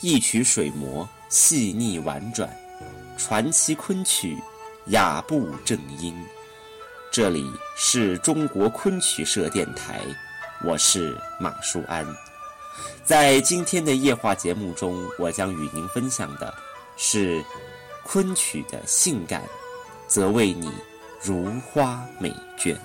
一曲水磨细腻婉转，传奇昆曲雅步正音。这里是中国昆曲社电台，我是马树安。在今天的夜话节目中，我将与您分享的是昆曲的性感，则为你如花美眷。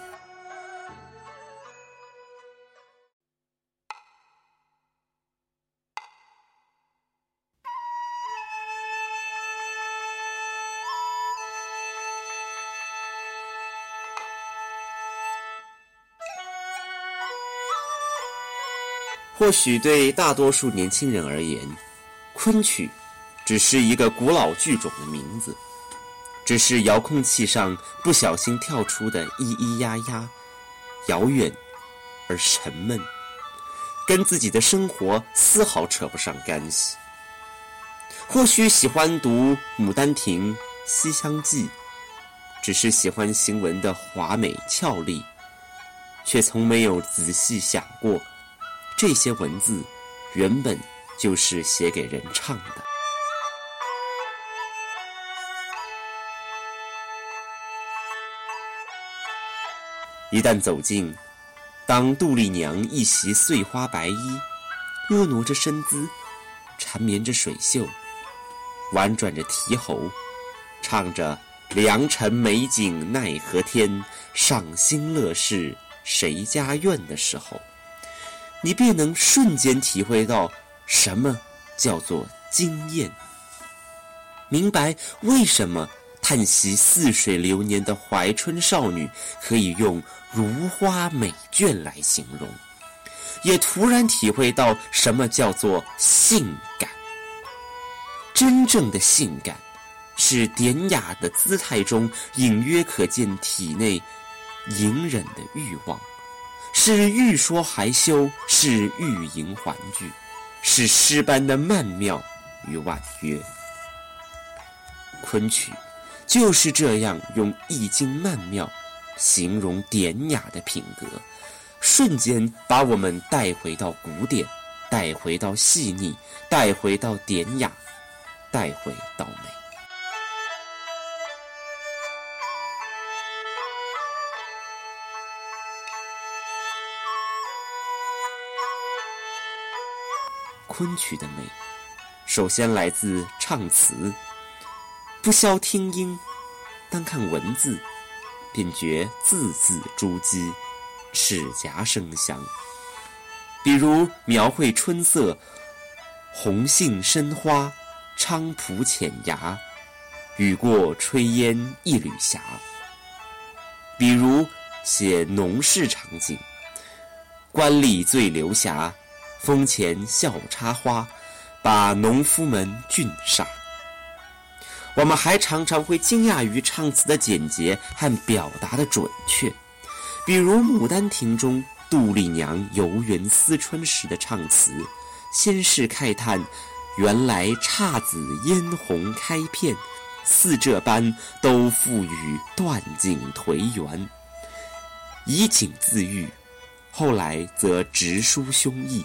或许对大多数年轻人而言，昆曲只是一个古老剧种的名字，只是遥控器上不小心跳出的咿咿呀呀，遥远而沉闷，跟自己的生活丝毫扯不上干系。或许喜欢读《牡丹亭》《西厢记》，只是喜欢行文的华美俏丽，却从没有仔细想过。这些文字原本就是写给人唱的。一旦走近，当杜丽娘一袭碎花白衣，婀娜着身姿，缠绵着水袖，婉转着啼喉，唱着“良辰美景奈何天，赏心乐事谁家院”的时候。你便能瞬间体会到什么叫做惊艳，明白为什么叹息似水流年的怀春少女可以用如花美眷来形容，也突然体会到什么叫做性感。真正的性感，是典雅的姿态中隐约可见体内隐忍的欲望。是欲说还休，是欲迎还拒，是诗般的曼妙与婉约。昆曲就是这样用意境曼妙形容典雅的品格，瞬间把我们带回到古典，带回到细腻，带回到典雅，带回到美。昆曲的美，首先来自唱词。不消听音，单看文字，便觉字字珠玑，齿颊生香。比如描绘春色，红杏深花，菖蒲浅芽，雨过炊烟一缕霞；比如写农事场景，官吏醉流霞。风前笑插花，把农夫们俊煞。我们还常常会惊讶于唱词的简洁和表达的准确，比如《牡丹亭》中杜丽娘游园思春时的唱词，先是慨叹：“原来姹紫嫣红开片，似这般都付与断井颓垣。”以景自喻，后来则直抒胸臆。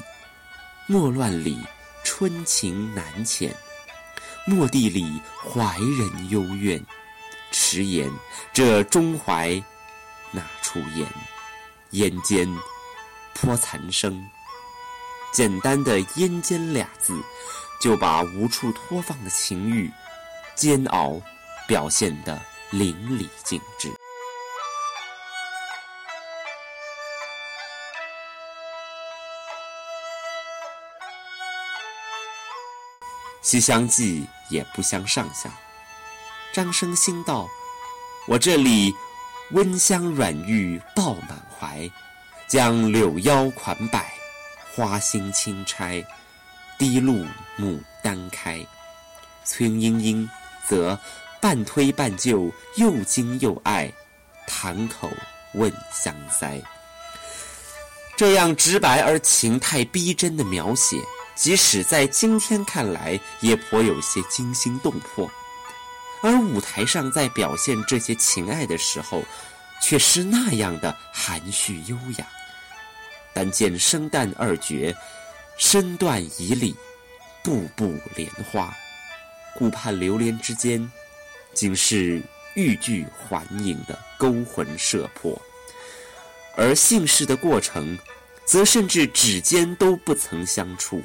莫乱里，春情难遣；莫地里，怀人幽怨。迟言这中怀哪处言？烟间颇残声。简单的“烟间”俩字，就把无处托放的情欲、煎熬表现得淋漓尽致。《西厢记》也不相上下。张生心道：“我这里温香软玉抱满怀，将柳腰款摆，花心轻钗，滴露牡丹开。”崔莺莺则半推半就，又惊又爱，谈口问香腮。这样直白而情态逼真的描写。即使在今天看来，也颇有些惊心动魄。而舞台上在表现这些情爱的时候，却是那样的含蓄优雅。但见生旦二绝，身段以礼，步步莲花，顾盼流连之间，竟是欲拒还迎的勾魂摄魄。而姓氏的过程，则甚至指尖都不曾相触，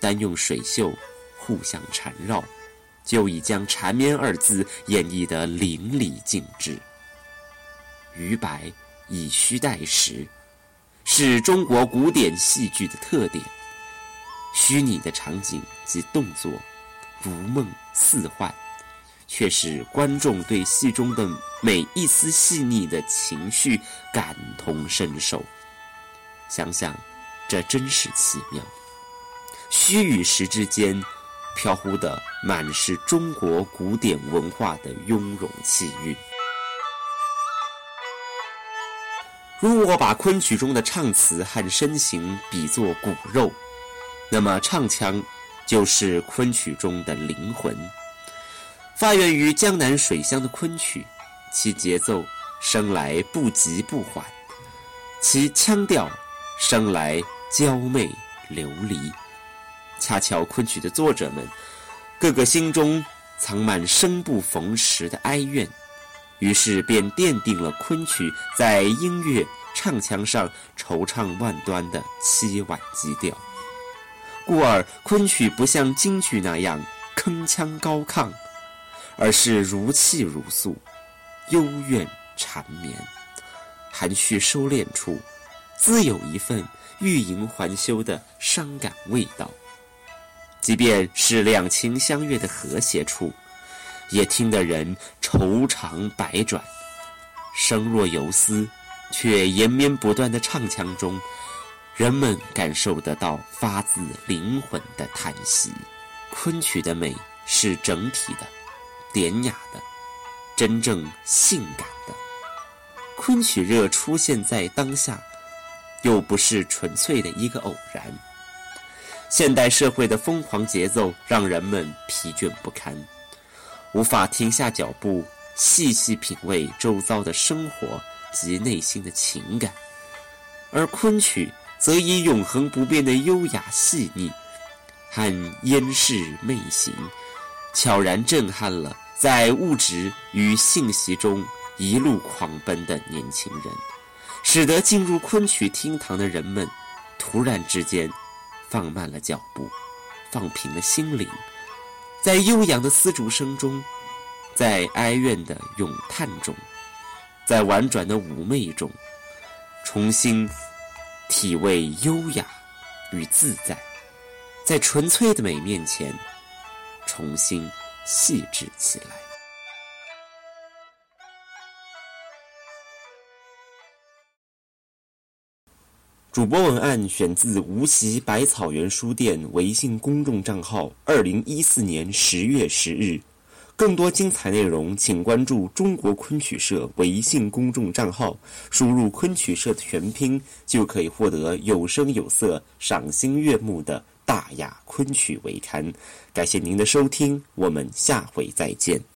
单用水袖互相缠绕，就已将“缠绵”二字演绎得淋漓尽致。余白以虚代实，是中国古典戏剧的特点。虚拟的场景及动作，如梦似幻，却使观众对戏中的每一丝细腻的情绪感同身受。想想，这真是奇妙。虚与实之间，飘忽的满是中国古典文化的雍容气韵。如果把昆曲中的唱词和身形比作骨肉，那么唱腔就是昆曲中的灵魂。发源于江南水乡的昆曲，其节奏生来不急不缓，其腔调生来娇媚流离。恰巧昆曲的作者们，个个心中藏满生不逢时的哀怨。于是便奠定了昆曲在音乐唱腔上惆怅万端的凄婉基调。故而，昆曲不像京剧那样铿锵高亢，而是如泣如诉，幽怨缠绵，含蓄收敛处，自有一份欲迎还休的伤感味道。即便是两情相悦的和谐处。也听得人愁肠百转，声若游丝，却延绵不断的唱腔中，人们感受得到发自灵魂的叹息。昆曲的美是整体的、典雅的、真正性感的。昆曲热出现在当下，又不是纯粹的一个偶然。现代社会的疯狂节奏让人们疲倦不堪。无法停下脚步，细细品味周遭的生活及内心的情感，而昆曲则以永恒不变的优雅细腻和烟视媚行，悄然震撼了在物质与信息中一路狂奔的年轻人，使得进入昆曲厅堂的人们突然之间放慢了脚步，放平了心灵。在悠扬的丝竹声中，在哀怨的咏叹中，在婉转的妩媚中，重新体味优雅与自在，在纯粹的美面前，重新细致起来。主播文案选自无锡百草园书店微信公众账号，二零一四年十月十日。更多精彩内容，请关注中国昆曲社微信公众账号，输入“昆曲社”的全拼，就可以获得有声有色、赏心悦目的大雅昆曲微刊。感谢您的收听，我们下回再见。